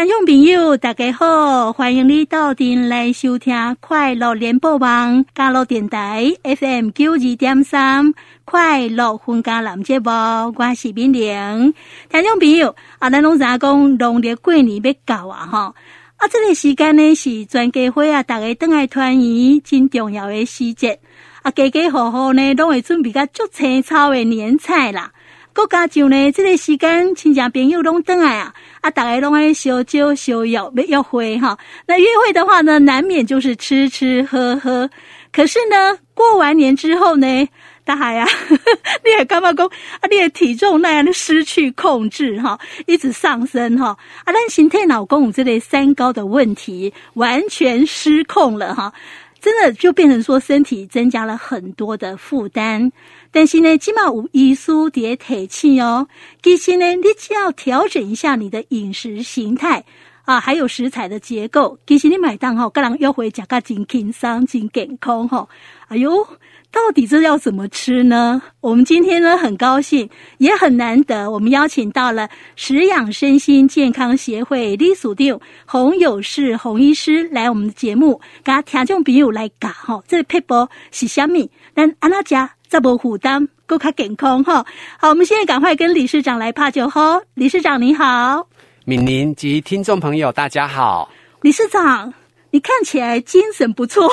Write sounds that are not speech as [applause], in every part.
听众朋友，大家好，欢迎你到店来收听快乐联播网加入电台 FM 九二点三快乐分家男节目，我是敏玲。听众朋友，啊，咱拢知影讲农历过年要到啊，哈，啊，这个时间呢是全家伙啊，大家回来团圆真重要的时节，啊，家家户户呢都会准备个足青草的年菜啦。国家就呢，这个时间亲戚朋友拢回来啊。啊，大家拢爱烧酒烧药，没约会哈。那约会的话呢，难免就是吃吃喝喝。可是呢，过完年之后呢，大海呀，[laughs] 你也干嘛讲啊？你的体重那样的失去控制哈，一直上升哈。啊，但身体老公这类三高的问题完全失控了哈，真的就变成说身体增加了很多的负担。但是呢，起码有医师在提醒哦。其实呢，你只要调整一下你的饮食形态啊，还有食材的结构，其实你买单吼，个人约会食个真轻松、真健康吼。哎呦，到底这要怎么吃呢？我们今天呢，很高兴，也很难得，我们邀请到了食养身心健康协会理事长洪有士洪医师来我们的节目，给他听众朋友来讲哈，这个撇步是虾米？咱安那家？再无负担，够卡健康哈。好，我们现在赶快跟理事长来怕酒喝。理事长你好，敏玲及听众朋友大家好。理事长，你看起来精神不错，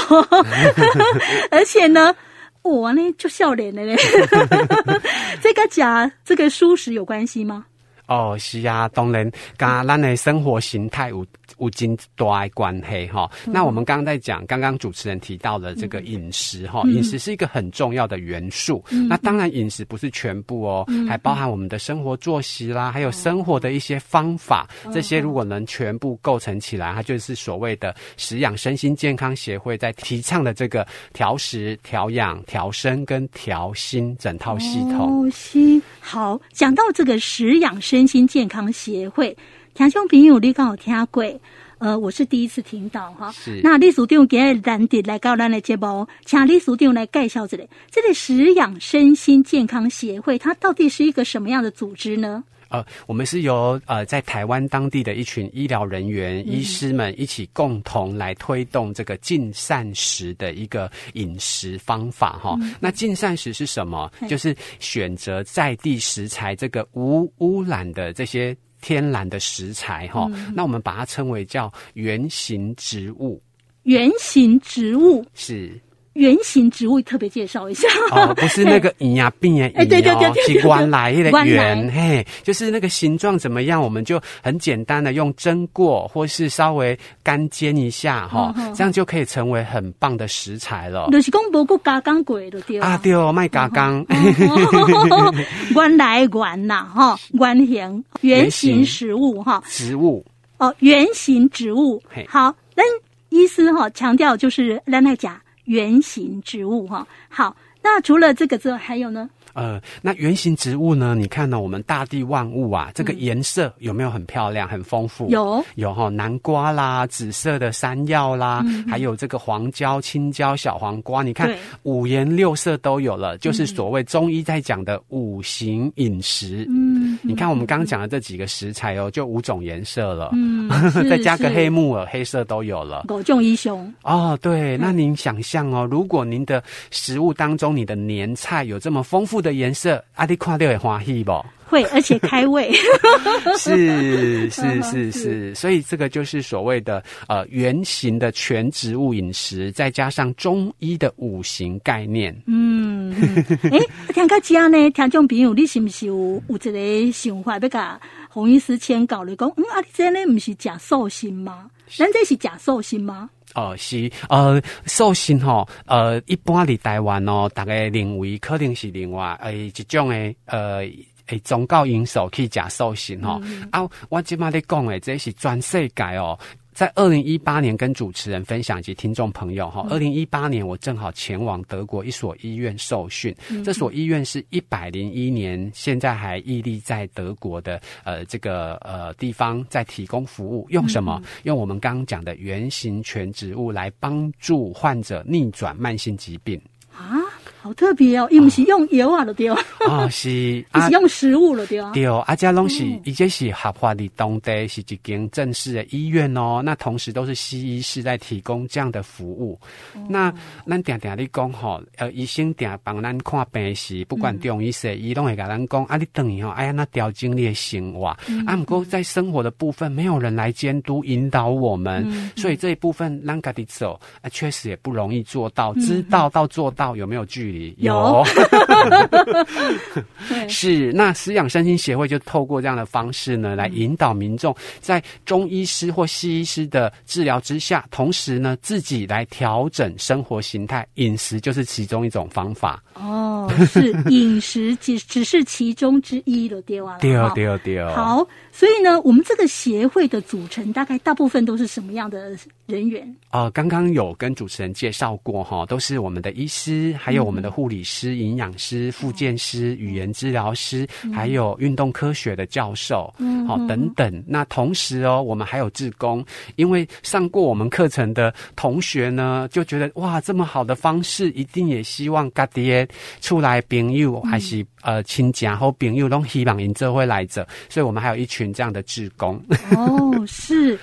[laughs] 而且呢，我呢就笑脸了嘞。这个假，这个舒适有关系吗？哦，是啊，当然，跟咱的生活形态有有真大的关系哈。那我们刚刚在讲，刚刚主持人提到的这个饮食哈，饮、嗯、食是一个很重要的元素。嗯、那当然，饮食不是全部哦、嗯，还包含我们的生活作息啦，还有生活的一些方法，嗯、这些如果能全部构成起来，它就是所谓的食养身心健康协会在提倡的这个调食、调养、调身跟调心整套系统。哦，是好，讲到这个食养身。心健康协会，听众朋友，你刚好听过？呃，我是第一次听到哈。是。那李署长今日难得来到咱的节目，请李署长来介绍这里。这个食养身心健康协会，它到底是一个什么样的组织呢？呃，我们是由呃在台湾当地的一群医疗人员、嗯、医师们一起共同来推动这个净膳食的一个饮食方法哈、嗯。那净膳食是什么？就是选择在地食材，这个无污染的这些天然的食材哈、嗯。那我们把它称为叫原型植物。原型植物是。原型植物特别介绍一下哦，不是那个圆呀变呀，[laughs] 哎对对对对，是原来的圆嘿，就是那个形状怎么样，我们就很简单的用蒸过或是稍微干煎一下哈、嗯，这样就可以成为很棒的食材了。就是讲无过加工过的对啊，对哦，卖加工。[laughs] 原来圆呐哈，原型原型食物哈，植物哦，圆形植物。好，那医师哈强调就是让大家。圆形植物哈，好，那除了这个之外，还有呢？呃，那圆形植物呢？你看呢？我们大地万物啊，这个颜色有没有很漂亮、很丰富？有有哈，南瓜啦，紫色的山药啦，嗯、还有这个黄椒、青椒、小黄瓜，你看五颜六色都有了，就是所谓中医在讲的五行饮食。嗯，你看我们刚刚讲的这几个食材哦，就五种颜色了。[laughs] 嗯，再加个黑木耳，黑色都有了。五种英雄哦，对，那您想象哦，如果您的食物当中，你的年菜有这么丰富的。的颜色，阿弟看到会欢喜不？会，而且开胃。[laughs] 是是是是，所以这个就是所谓的呃圆形的全植物饮食，再加上中医的五行概念。嗯，哎、欸，[laughs] 听到这呢，听众朋友，你是不是有有这个想法？要甲洪医师签稿来讲，嗯，阿弟真的不是假寿星吗？咱这是假寿星吗？哦，是呃，寿星吼，呃，一般伫台湾哦，大概认为可能是另外诶一种诶，呃，诶宗教因素去食寿星吼。啊，我即马咧讲诶，这是全世界哦。在二零一八年，跟主持人分享及听众朋友哈，二零一八年我正好前往德国一所医院受训，这所医院是一百零一年，现在还屹立在德国的呃这个呃地方，在提供服务，用什么？用我们刚刚讲的原型全植物来帮助患者逆转慢性疾病。啊，好特别哦，又不是用油啊，对吧？哦，是，[laughs] 是用食物了，对哦？对，阿家拢是，伊这是合法的当地是一间正式的医院哦。那同时都是西医是在提供这样的服务。那咱定定你讲吼，呃，医生定帮咱看病时，不管中医西医，拢会甲咱讲，啊，你等于吼，哎呀，那调整你的生活，啊，不过在生活的部分，没有人来监督引导我们，所以这一部分咱家己走，啊，确实也不容易做到，知道到做到有没有距离？有。[laughs] 是，那食养身心协会就透过这样的方式呢，来引导民众在中医师或西医师的治疗之下，同时呢，自己来调整生活形态，饮食就是其中一种方法。哦，是饮食只只是其中之一了，[laughs] 对啊，对对对。好，所以呢，我们这个协会的组成大概大部分都是什么样的人员？呃，刚刚有跟主持人介绍过哈，都是我们的医师，还有我们的护理师、营养师、复健师、语言治疗师，还有运动科学的教授，好等等。那同时哦，我们还有志工，因为上过我们课程的同学呢，就觉得哇，这么好的方式，一定也希望家爹出来朋友还是呃亲戚或朋友都希望因这会来着，所以我们还有一群这样的志工。[laughs] 哦，是。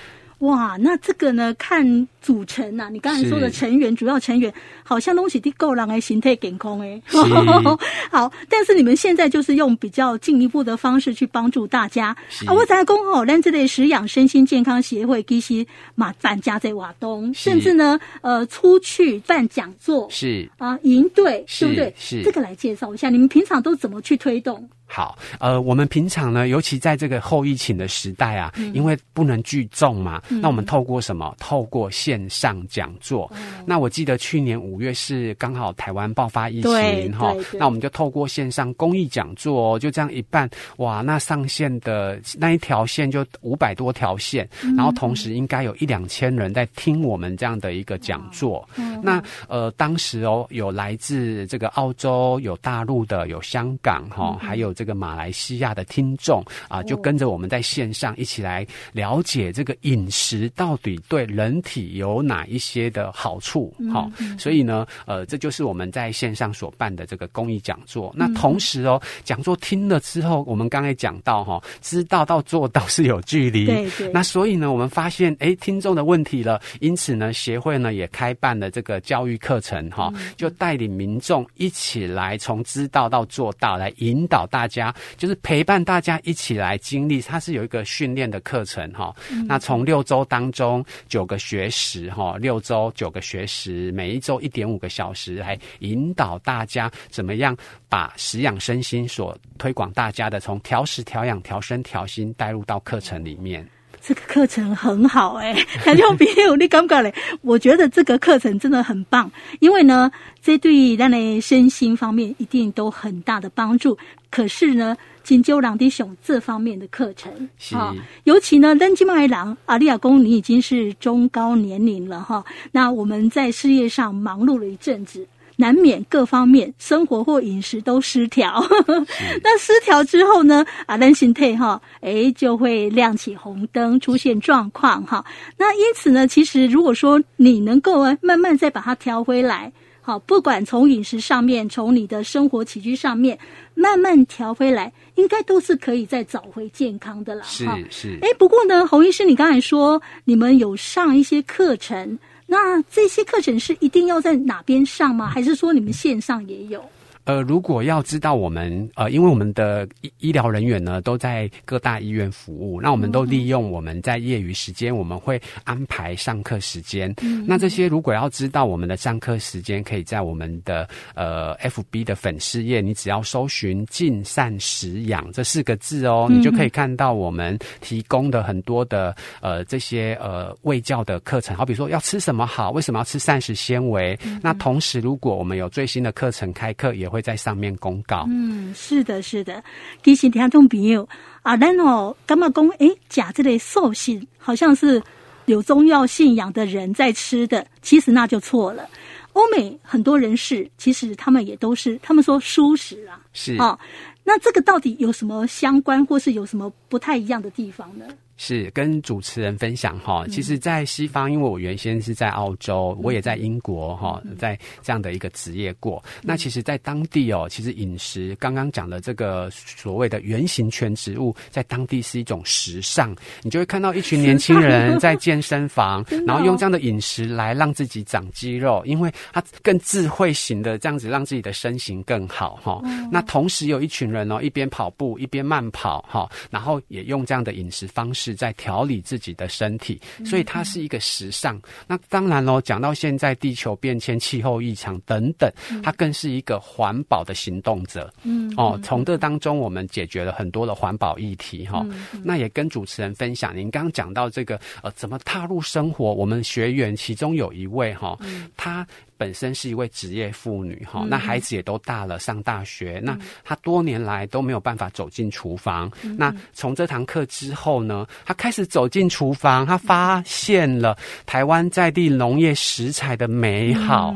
哇，那这个呢？看组成呐、啊，你刚才说的成员，主要成员好像东西的够让哎，形态健康哎，[laughs] 好。但是你们现在就是用比较进一步的方式去帮助大家啊。我在恭候，咱这类食养身心健康协会其实嘛办家在瓦东，甚至呢，呃，出去办讲座是啊，营队对不对？是这个来介绍一下，你们平常都怎么去推动？好，呃，我们平常呢，尤其在这个后疫情的时代啊，嗯、因为不能聚众嘛，嗯、那我们透过什么？透过线上讲座。嗯、那我记得去年五月是刚好台湾爆发疫情哈，那我们就透过线上公益讲座，哦就这样一办，哇，那上线的那一条线就五百多条线，嗯、然后同时应该有一两千人在听我们这样的一个讲座。嗯、那呃，当时哦，有来自这个澳洲，有大陆的，有香港哈，还有。这个马来西亚的听众啊，就跟着我们在线上一起来了解这个饮食到底对人体有哪一些的好处。好，所以呢，呃，这就是我们在线上所办的这个公益讲座。那同时哦，讲座听了之后，我们刚才讲到哈，知道到做到是有距离。对对。那所以呢，我们发现哎，听众的问题了，因此呢，协会呢也开办了这个教育课程哈，就带领民众一起来从知道到做到，来引导大家。家就是陪伴大家一起来经历，它是有一个训练的课程哈。嗯、那从六周当中九个学时哈，六周九个学时，每一周一点五个小时，来引导大家怎么样把食养身心所推广大家的，从调食、调养、调身、调心带入到课程里面。这个课程很好哎、欸，感觉比有你感觉嘞？我觉得这个课程真的很棒，因为呢，这对咱的身心方面一定都很大的帮助。可是呢，金鸠郎弟兄这方面的课程啊、哦，尤其呢，登金麦郎阿利亚公，你已经是中高年龄了哈、哦。那我们在事业上忙碌了一阵子。难免各方面生活或饮食都失调，是 [laughs] 那失调之后呢？啊，人形态哈，哎，就会亮起红灯，出现状况哈。那因此呢，其实如果说你能够慢慢再把它调回来，好，不管从饮食上面，从你的生活起居上面慢慢调回来，应该都是可以再找回健康的啦。是是。哎，不过呢，洪医师，你刚才说你们有上一些课程。那这些课程是一定要在哪边上吗？还是说你们线上也有？呃，如果要知道我们呃，因为我们的医医疗人员呢都在各大医院服务，那我们都利用我们在业余时间，我们会安排上课时间。嗯，那这些如果要知道我们的上课时间，可以在我们的呃 FB 的粉丝页，你只要搜寻“尽善食养”这四个字哦，你就可以看到我们提供的很多的呃这些呃卫教的课程，好比说要吃什么好，为什么要吃膳食纤维？嗯，那同时，如果我们有最新的课程开课，也会。会在上面公告。嗯，是的，是的。提醒听众朋友啊，然后干嘛讲？哎，假这类寿喜好像是有宗教信仰的人在吃的，其实那就错了。欧美很多人士其实他们也都是，他们说素食啊，是啊。那这个到底有什么相关，或是有什么不太一样的地方呢？是跟主持人分享哈，其实，在西方，因为我原先是在澳洲，我也在英国哈，在这样的一个职业过。那其实，在当地哦，其实饮食刚刚讲的这个所谓的圆形全植物，在当地是一种时尚。你就会看到一群年轻人在健身房，[laughs] 然后用这样的饮食来让自己长肌肉，因为他更智慧型的这样子让自己的身形更好哈。那同时有一群人哦，一边跑步一边慢跑哈，然后也用这样的饮食方式。是在调理自己的身体，所以它是一个时尚。那当然喽，讲到现在地球变迁、气候异常等等，它更是一个环保的行动者。嗯，哦，从这当中我们解决了很多的环保议题哈。那也跟主持人分享，您刚刚讲到这个呃，怎么踏入生活？我们学员其中有一位哈，他。本身是一位职业妇女哈，那孩子也都大了，上大学，那她多年来都没有办法走进厨房。那从这堂课之后呢，她开始走进厨房，她发现了台湾在地农业食材的美好，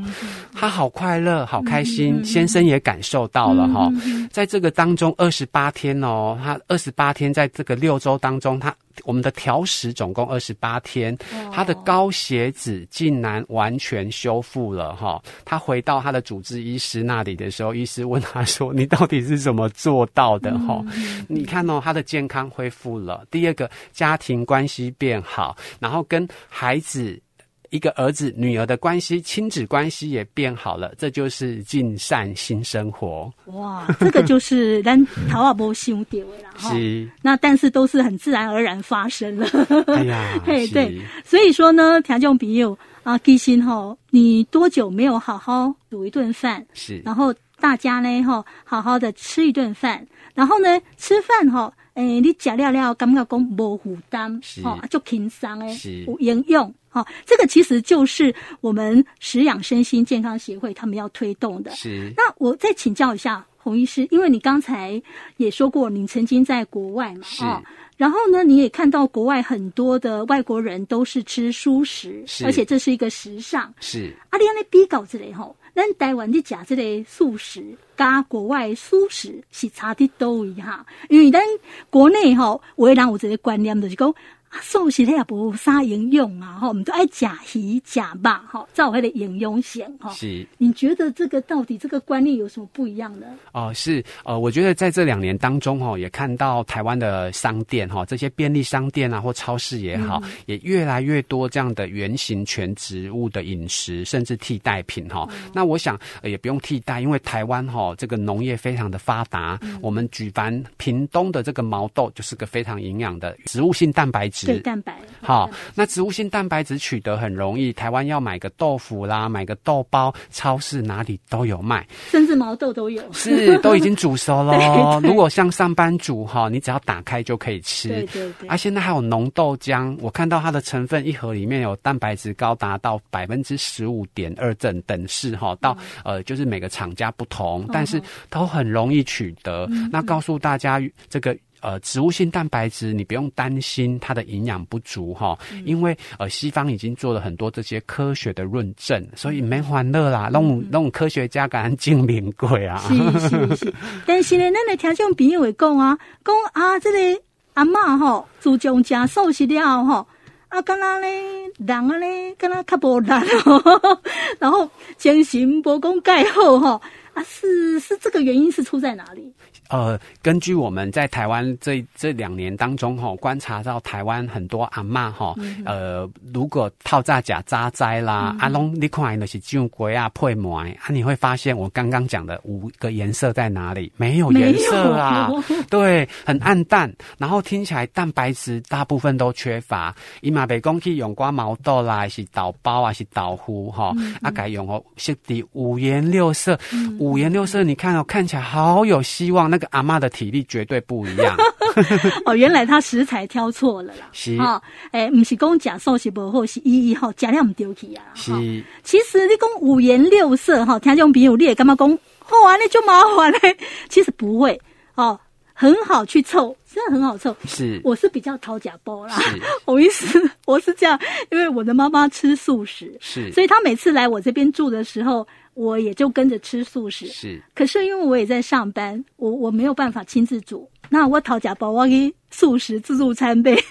她好快乐，好开心。先生也感受到了哈，在这个当中二十八天哦，她二十八天在这个六周当中，她。我们的调食总共二十八天，他的高血脂竟然完全修复了哈！他回到他的主治医师那里的时候，医师问他说：“你到底是怎么做到的？”哈，你看哦，他的健康恢复了。第二个，家庭关系变好，然后跟孩子。一个儿子女儿的关系，亲子关系也变好了，这就是尽善新生活。哇，这个就是咱头啊无想到的啦，[laughs] 是。那但是都是很自然而然发生了。哎呀，[laughs] 嘿，对。所以说呢，听众朋友啊，其实齁，你多久没有好好煮一顿饭？是。然后大家呢，吼，好好的吃一顿饭，然后呢，吃饭吼，诶，你吃了了，感觉讲无负担，吼，就轻松诶，有营养。好，这个其实就是我们食养身心健康协会他们要推动的。是。那我再请教一下洪医师，因为你刚才也说过，你曾经在国外嘛，是。然后呢，你也看到国外很多的外国人都是吃蔬食，而且这是一个时尚。是。阿里安的比较之类吼，咱台湾的假这类素食，跟国外素食是差的多一哈，因为咱国内吼，我也让我这个观念就是讲。素食它也不啥营养啊，哈，我们都爱假鱼假肉，哈，造回的营养性，哈。是，你觉得这个到底这个观念有什么不一样呢？哦、呃，是，呃，我觉得在这两年当中，哈，也看到台湾的商店，哈，这些便利商店啊，或超市也好，嗯、也越来越多这样的原形全植物的饮食，甚至替代品，哈、嗯。那我想、呃、也不用替代，因为台湾哈这个农业非常的发达，嗯、我们举凡屏东的这个毛豆就是个非常营养的植物性蛋白质。对蛋白好，那植物性蛋白质取得很容易，台湾要买个豆腐啦，买个豆包，超市哪里都有卖，甚至毛豆都有，是都已经煮熟了。[laughs] 如果像上班族哈，你只要打开就可以吃。对对对。啊，现在还有浓豆浆，我看到它的成分一盒里面有蛋白质高达到百分之十五点二正等式哈，到呃就是每个厂家不同，但是都很容易取得。那告诉大家这个。呃，植物性蛋白质，你不用担心它的营养不足哈，嗯、因为呃，西方已经做了很多这些科学的论证，所以没欢乐啦，那种那种科学家敢证明过啊。是是是，[laughs] 但是呢，咱来听种朋友会讲啊，讲啊，这个阿嬷吼，自从吃素食了吼，啊，干那咧，人啊咧，干那较无力哦，[laughs] 然后精神无讲介好吼，啊，是是这个原因是出在哪里？呃，根据我们在台湾这这两年当中哈，观察到台湾很多阿嬷哈，呃，如果套炸甲扎灾啦，阿龙你看那些旧龟啊配馍啊，你会发现我刚刚讲的五个颜色在哪里？没有颜色啊，对，很暗淡，然后听起来蛋白质大部分都缺乏。伊嘛被讲去用瓜毛豆啦，还是豆包啊，是豆腐哈，啊改用哦，是的五颜六色，五颜六色，你看哦，看起来好有希望那。这个阿妈的体力绝对不一样 [laughs] 哦，原来他食材挑错了啦。是哦，不是讲假素是不好，是一一号假料唔丢弃啊。是，其实你讲五颜六色哈，听众朋友你也干嘛讲？好啊，那就麻烦嘞。其实不会哦，很好去凑，真的很好凑。是，我是比较讨假包啦。我意思，我是这样，因为我的妈妈吃素食，是，所以她每次来我这边住的时候，我也就跟着吃素食。是，可是因为我也在上班，我我没有办法亲自煮，那我讨假包我给素食自助餐呗。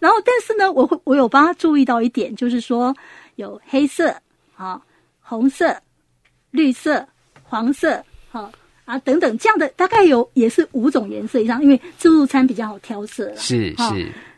然后，但是呢，我会我有帮她注意到一点，就是说有黑色啊、红色、绿色、黄色，啊，等等，这样的大概有也是五种颜色以上，因为自助餐比较好挑色。是是、哦，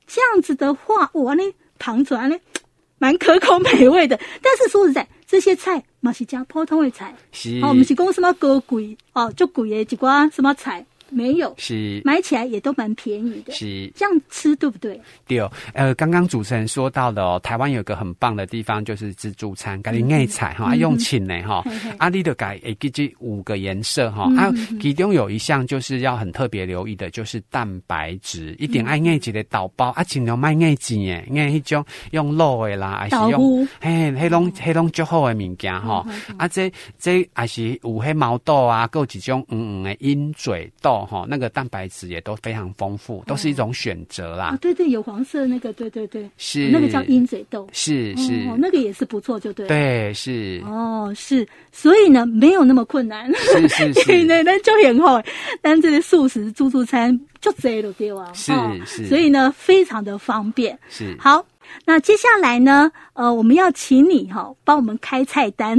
这样子的话，我呢旁出来呢，[laughs] 蛮可口美味的。但是说实在，这些菜嘛是加普通的菜，是，哦，我们是讲什么高贵哦，就贵的几瓜什么菜。没有，是。买起来也都蛮便宜的，是。这样吃对不对？对，呃，刚刚主持人说到的哦，台湾有个很棒的地方就是自助餐，咖喱内菜哈，用请呢哈，阿里的改诶，给这五个颜色哈，啊，其中有一项就是要很特别留意的，就是蛋白质，一定爱爱几的豆包啊，尽量卖爱几耶，爱一种用肉的啦，还是用嘿，黑龙黑龙最好的物件哈，啊，这这还是有黑毛豆啊，各几种嗯嗯的鹰嘴豆。哈，那个蛋白质也都非常丰富，都是一种选择啦。啊，对对，有黄色那个，对对对，是那个叫鹰嘴豆，是是，哦那个也是不错，就对。对，是哦，是，所以呢，没有那么困难，是是 [laughs] 是，那那就很好。但这个素食自助餐就这了，对吧？是是，所以呢，非常的方便。是好。那接下来呢？呃，我们要请你哈，帮我们开菜单。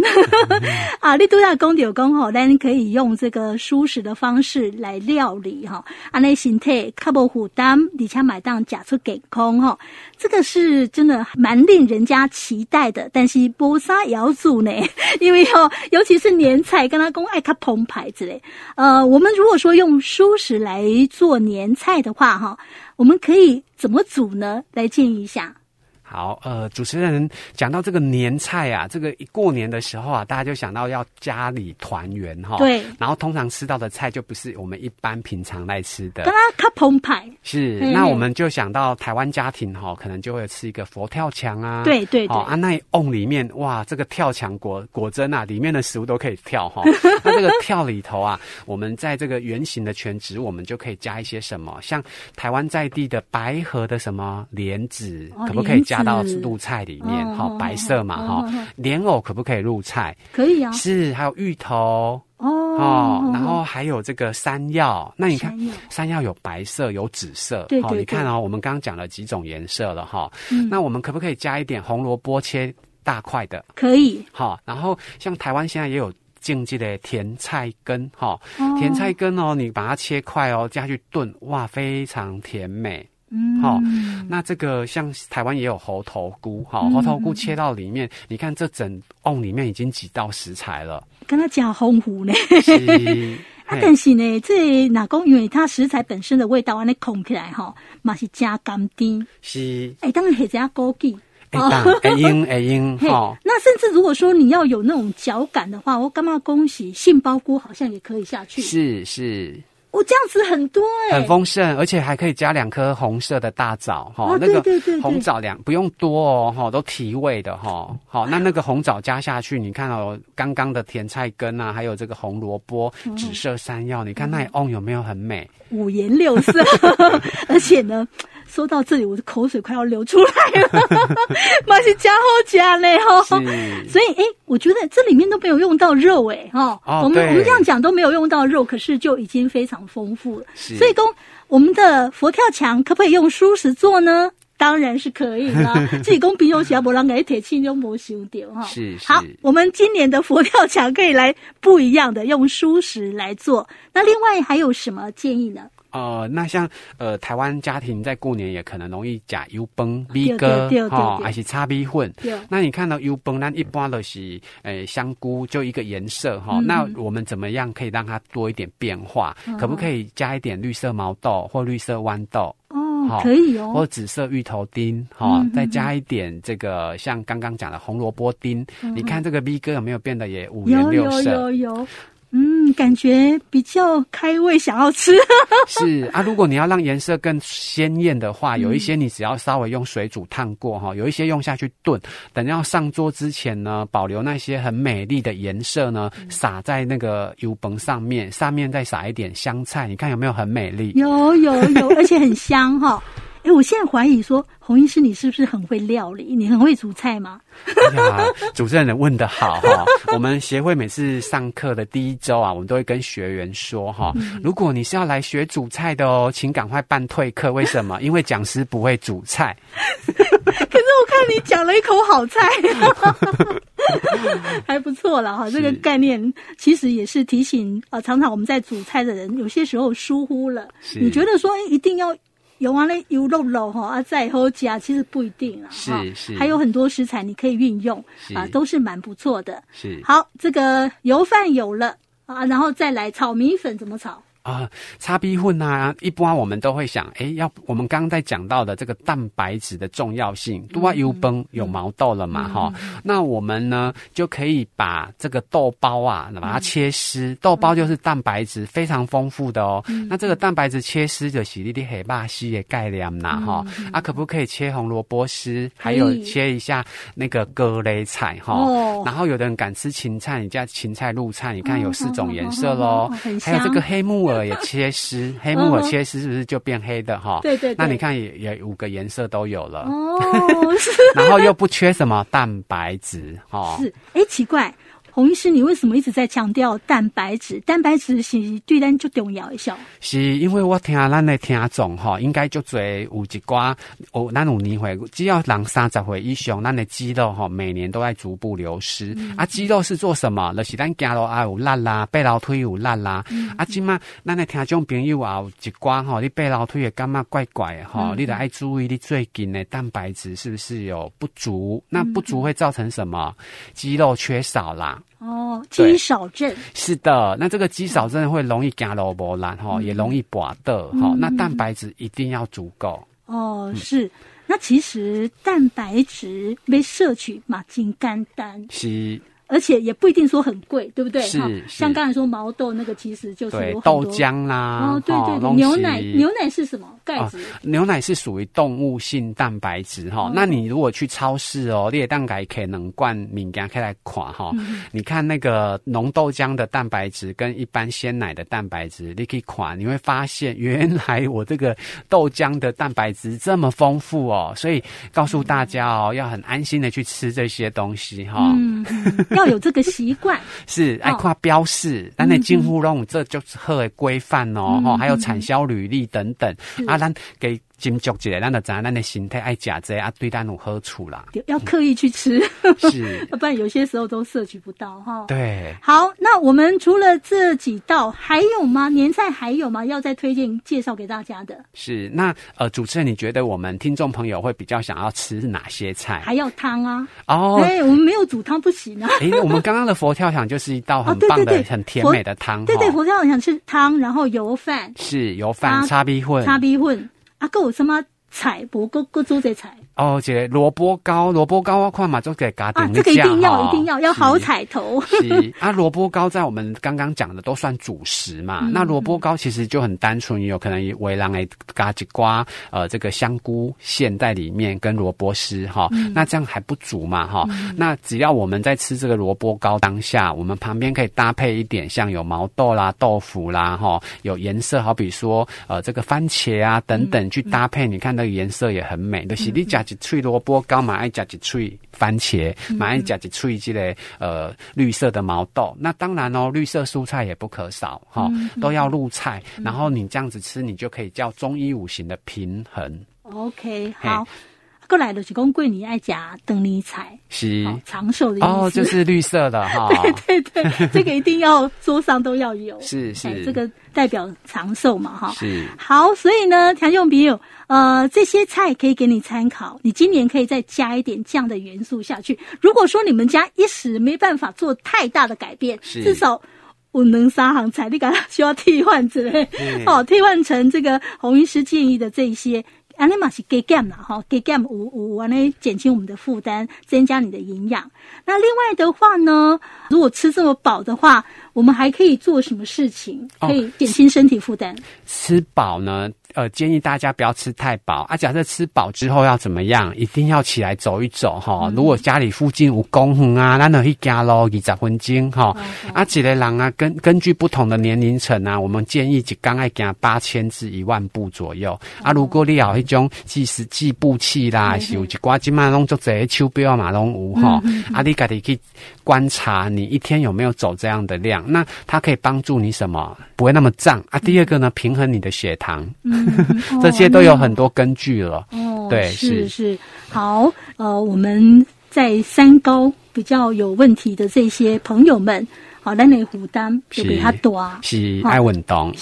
[laughs] 啊，你都要公有公吼，但你可以用这个蔬食的方式来料理哈。啊，那形态卡不负担，你家买档假出给空哈。这个是真的蛮令人家期待的，但是波沙也要煮呢，[laughs] 因为哦，尤其是年菜，跟他公爱卡澎牌子嘞。呃，我们如果说用蔬食来做年菜的话哈，我们可以怎么煮呢？来建议一下。好，呃，主持人讲到这个年菜啊，这个一过年的时候啊，大家就想到要家里团圆哈。对。然后通常吃到的菜就不是我们一般平常来吃的。卡澎湃。是。那我们就想到台湾家庭哈，可能就会吃一个佛跳墙啊。对对对。啊，那瓮里面哇，这个跳墙果果真啊，里面的食物都可以跳哈。[laughs] 那这个跳里头啊，我们在这个圆形的全植，我们就可以加一些什么？像台湾在地的白河的什么莲子，哦，可不可以加？到入菜里面，好、哦、白色嘛，哈、哦，莲藕可不可以入菜？可以啊，是还有芋头哦，哦，然后还有这个山药。那你看，山药有白色，有紫色，对，对，对，你看哦，我们刚刚讲了几种颜色了哈、嗯。那我们可不可以加一点红萝卜切大块的？可以。好，然后像台湾现在也有禁忌的甜菜根，哈，甜菜根哦，你把它切块哦，加去炖，哇，非常甜美。嗯，好，那这个像台湾也有猴头菇，哈、嗯，猴头菇切到里面，你看这整瓮里面已经几道食材了，跟它讲丰富呢。是 [laughs] 啊，但是呢，这哪公因为它食材本身的味道，安尼控起来哈，嘛是加甘甜。是，哎，当然还加枸杞，哎，哎英哎英，好。那甚至如果说你要有那种嚼感的话，我干嘛恭喜杏鲍菇好像也可以下去。是是。哦，这样子很多哎、欸，很丰盛，而且还可以加两颗红色的大枣哈、哦，那个红枣两不用多哦哈，都提味的哈。好，那那个红枣加下去，你看哦，刚刚的甜菜根啊，还有这个红萝卜、紫色山药，你看那哦有没有很美？五颜六色，[laughs] 而且呢。说到这里，我的口水快要流出来了，[laughs] 马是加好加嘞哈，所以哎、欸，我觉得这里面都没有用到肉哎哈，我们我们这样讲都没有用到肉，可是就已经非常丰富了。所以，公我们的佛跳墙可不可以用素食做呢？当然是可以啦。[laughs] 自己公平用起来不让给铁器用磨修掉哈。是，是，好，我们今年的佛跳墙可以来不一样的，用蔬食来做。那另外还有什么建议呢？呃，那像呃台湾家庭在过年也可能容易加油崩 B 哥哈，还是炒米粉。那你看到油崩，那一般都是诶、呃、香菇就一个颜色哈、嗯。那我们怎么样可以让它多一点变化？嗯、可不可以加一点绿色毛豆或绿色豌豆？哦，可以哦。或紫色芋头丁哈、嗯，再加一点这个像刚刚讲的红萝卜丁、嗯。你看这个逼哥有没有变得也五颜六色？有有有。有嗯，感觉比较开胃，想要吃。[laughs] 是啊，如果你要让颜色更鲜艳的话，有一些你只要稍微用水煮烫过哈，有一些用下去炖，等要上桌之前呢，保留那些很美丽的颜色呢，撒在那个油崩上面，上面再撒一点香菜，你看有没有很美丽？有有有，而且很香哈。[laughs] 哎，我现在怀疑说，洪医师，你是不是很会料理？你很会煮菜吗？哎呀，主持人问的好哈！[laughs] 我们协会每次上课的第一周啊，我们都会跟学员说哈，如果你是要来学煮菜的哦，请赶快办退课。为什么？因为讲师不会煮菜。[laughs] 可是我看你讲了一口好菜，[laughs] 还不错了哈。这个概念其实也是提醒啊，常常我们在煮菜的人，有些时候疏忽了。你觉得说一定要？有完了油肉肉哈啊，再后加其实不一定啊，是是，还有很多食材你可以运用啊，都是蛮不错的。是好，这个油饭有了啊，然后再来炒米粉怎么炒？啊，炒米粉啊，一般我们都会想，哎，要我们刚刚在讲到的这个蛋白质的重要性，都要油崩有毛豆了嘛，哈、那我们呢就可以把这个豆包啊，把它切丝、嗯，豆包就是蛋白质非常丰富的哦。嗯、那这个蛋白质切丝就是你的黑霸西的概念呐，哈、嗯，啊，可不可以切红萝卜丝？还有切一下那个各类菜哈、哦，然后有的人敢吃芹菜，你加芹菜、露菜，你看有四种颜色喽、哦，还有这个黑木耳。[laughs] 也切丝，[laughs] 黑木耳切丝是不是就变黑的哈？对对，那你看也也五个颜色都有了哦，[laughs] 然后又不缺什么蛋白质哈？是，哎，奇怪。洪医师，你为什么一直在强调蛋白质？蛋白质是对咱就重要的，小是因为我听咱的听众哈，应该就最有一寡哦，咱有年会，只要人三十岁以上，咱的肌肉哈，每年都在逐步流失。嗯、啊，肌肉是做什么？就是咱走路啊有力啦，背楼梯有力啦。嗯、啊，今嘛咱的听众朋友啊有一寡哈，你背楼梯也感觉怪怪的哈、嗯，你得爱注意你最近的蛋白质是不是有不足？那不足会造成什么？肌肉缺少啦。哦，肌少症是的，那这个肌少症会容易走路不懒哈，也容易拔的哈。那蛋白质一定要足够。哦，是。那其实蛋白质被摄取嘛，真简单。是。而且也不一定说很贵，对不对？是，是像刚才说毛豆那个，其实就是有豆浆啦。哦，对对对，牛奶，牛奶是什么？钙质、哦。牛奶是属于动物性蛋白质哈、哦。那你如果去超市哦，你也大概可以能灌敏感开来款哈。你看那个浓豆浆的蛋白质跟一般鲜奶的蛋白质，你可以款，你会发现原来我这个豆浆的蛋白质这么丰富哦。所以告诉大家哦，要很安心的去吃这些东西哈。哦嗯 [laughs] 要有这个习惯，[laughs] 是爱看标示，那那进户弄这就是很规范哦，哈、嗯，还有产销履历等等，啊，咱给。斟酌一下，咱的咱咱的身体爱吃这啊，对咱有好处啦。要刻意去吃，是，要 [laughs] 不然有些时候都摄取不到哈。对，好，那我们除了这几道，还有吗？年菜还有吗？要再推荐介绍给大家的？是，那呃，主持人，你觉得我们听众朋友会比较想要吃哪些菜？还要汤啊？哦，哎，我们没有煮汤不行啊。[laughs] 哎，我们刚刚的佛跳墙就是一道很棒的、很甜美的汤。对对，佛跳墙是汤，然后油饭是油饭，叉逼混，叉米粉。啊，还有什么菜？不，各各做这菜。哦，这个萝卜糕，萝卜糕我看嘛，就给家庭啊，这个一定要，一定要，要好彩头。是，啊，萝卜糕在我们刚刚讲的都算主食嘛。嗯、那萝卜糕其实就很单纯，有可能为让诶嘎吉瓜，呃，这个香菇馅在里面跟萝卜丝哈。那这样还不足嘛哈、嗯？那只要我们在吃这个萝卜糕当下，我们旁边可以搭配一点像有毛豆啦、豆腐啦哈，有颜色，好比说呃这个番茄啊等等去搭配，嗯、你看那个颜色也很美就是你加。一脆萝卜糕嘛，爱加一脆番茄，买爱加一脆这个呃绿色的毛豆。那当然哦，绿色蔬菜也不可少哈、哦，都要入菜。然后你这样子吃，你就可以叫中医五行的平衡。OK，好。过来的是讲桂林爱加灯尼菜，是、哦、长寿的意思哦，就是绿色的 [laughs] 哈。对对对，这个一定要桌上都要有，是是，这个代表长寿嘛哈。是好，所以呢，田用朋友，呃，这些菜可以给你参考，你今年可以再加一点这样的元素下去。如果说你们家一时没办法做太大的改变，至少五能三行菜，你敢需要替换之类，哦，替换成这个洪医师建议的这些。安尼嘛是加减啦，哈，加减有有安尼减轻我们的负担，增加你的营养。那另外的话呢，如果吃这么饱的话，我们还可以做什么事情可以减轻身体负担？哦，吃饱呢？呃，建议大家不要吃太饱啊。假设吃饱之后要怎么样？一定要起来走一走哈。嗯、如果家里附近有公园啊，那就去走路二十分钟哈。啊，几个人啊，根根据不同的年龄层啊，我们建议一刚爱走八千至一万步左右。哦、啊，如果你有迄种计时计步器啦，是有一挂即马拢做这手表嘛拢有哈。啊，你家己去观察你一天有没有走这样的量，那它可以帮助你什么？不会那么胀啊。第二个呢，平衡你的血糖。嗯 [laughs] 这些都有很多根据了。哦，对，是是，是。好，呃，我们在三高比较有问题的这些朋友们，好，咱的负担就给他多啊，是爱运动，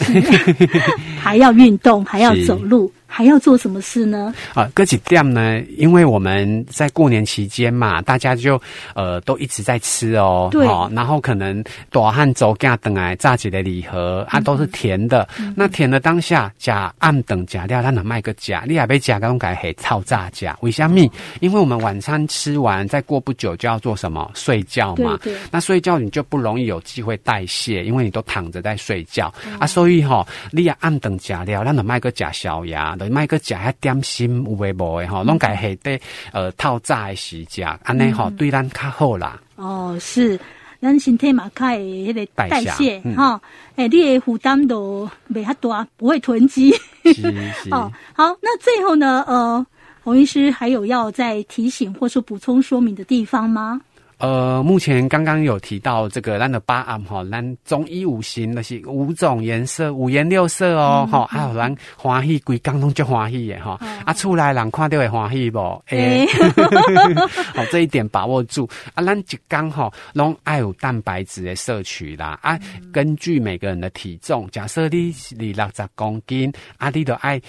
[laughs] 还要运动，还要走路。还要做什么事呢？啊，搁一点呢？因为我们在过年期间嘛，大家就呃都一直在吃哦，对，哦、然后可能大汉走家等来炸几的礼盒啊，都是甜的。嗯、那甜的当下加暗等加料，它能卖个假，你还被加刚改黑超炸假？为什么？因为我们晚餐吃完，再过不久就要做什么？睡觉嘛。对对。那睡觉你就不容易有机会代谢，因为你都躺着在睡觉、嗯、啊，所以哈、哦，你要暗等加料，它能卖个假小牙。卖个食遐点心有诶无诶吼，拢家下底呃透早诶时食，安尼吼对咱较好啦。哦，是，咱身体嘛较会迄个代谢哈，诶、嗯欸，你诶负担都袂遐大，不会囤积。[laughs] 哦，好，那最后呢，呃，洪医师还有要再提醒或是补充说明的地方吗？呃，目前刚刚有提到这个咱的八暗哈，咱中医五行那些五种颜色，五颜六色哦，哈、嗯，还有咱欢喜，规工拢就欢喜的哈，嗯、啊，厝内人看到会欢喜不？诶、欸，好，[laughs] 这一点把握住。啊，咱一工哈，拢爱有蛋白质的摄取啦，啊，根据每个人的体重，假设你你六十公斤，啊，你都爱。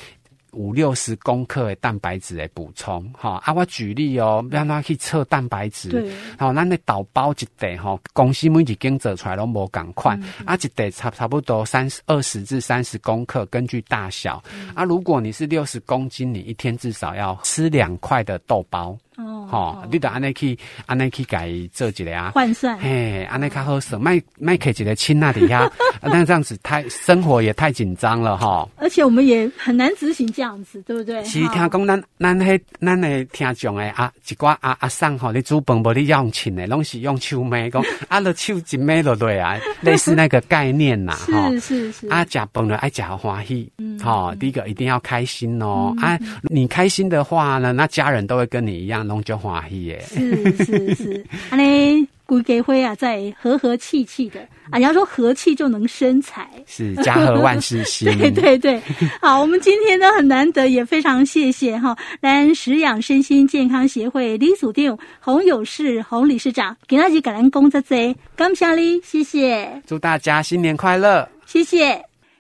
五六十公克的蛋白质的补充，哈。啊！我举例哦，让他去测蛋白质，好，咱的豆包一袋哈，公司每一间做出来都无共款，嗯。嗯啊，一袋差差不多三十二十至三十公克，根据大小，嗯、啊，如果你是六十公斤，你一天至少要吃两块的豆包。哦，好，你得安尼去，安尼去改做一个啊，换算，嘿，安尼较好省，卖卖客一个亲那底下，那这样子太生活也太紧张了哈。而且我们也很难执行这样子，对不对？是听讲咱咱迄咱的听众诶啊，一寡阿阿婶吼，你煮饭无你用钱的，拢是用手买讲，啊，落手一买落对啊，类似那个概念呐，哈，是是是，啊，食饭了爱食欢喜，嗯，好，第一个一定要开心哦，啊，你开心的话呢，那家人都会跟你一样。拢就欢喜耶，是是是，安尼规家伙啊，在和和气气的。[laughs] 啊，人家说和气就能生财，是家和万事兴。[laughs] 对对对，好，我们今天呢很难得，也非常谢谢哈，咱食养身心健康协会李祖定洪有事洪理事长，给大家感恩工作者，感谢你，谢谢，祝大家新年快乐，谢谢。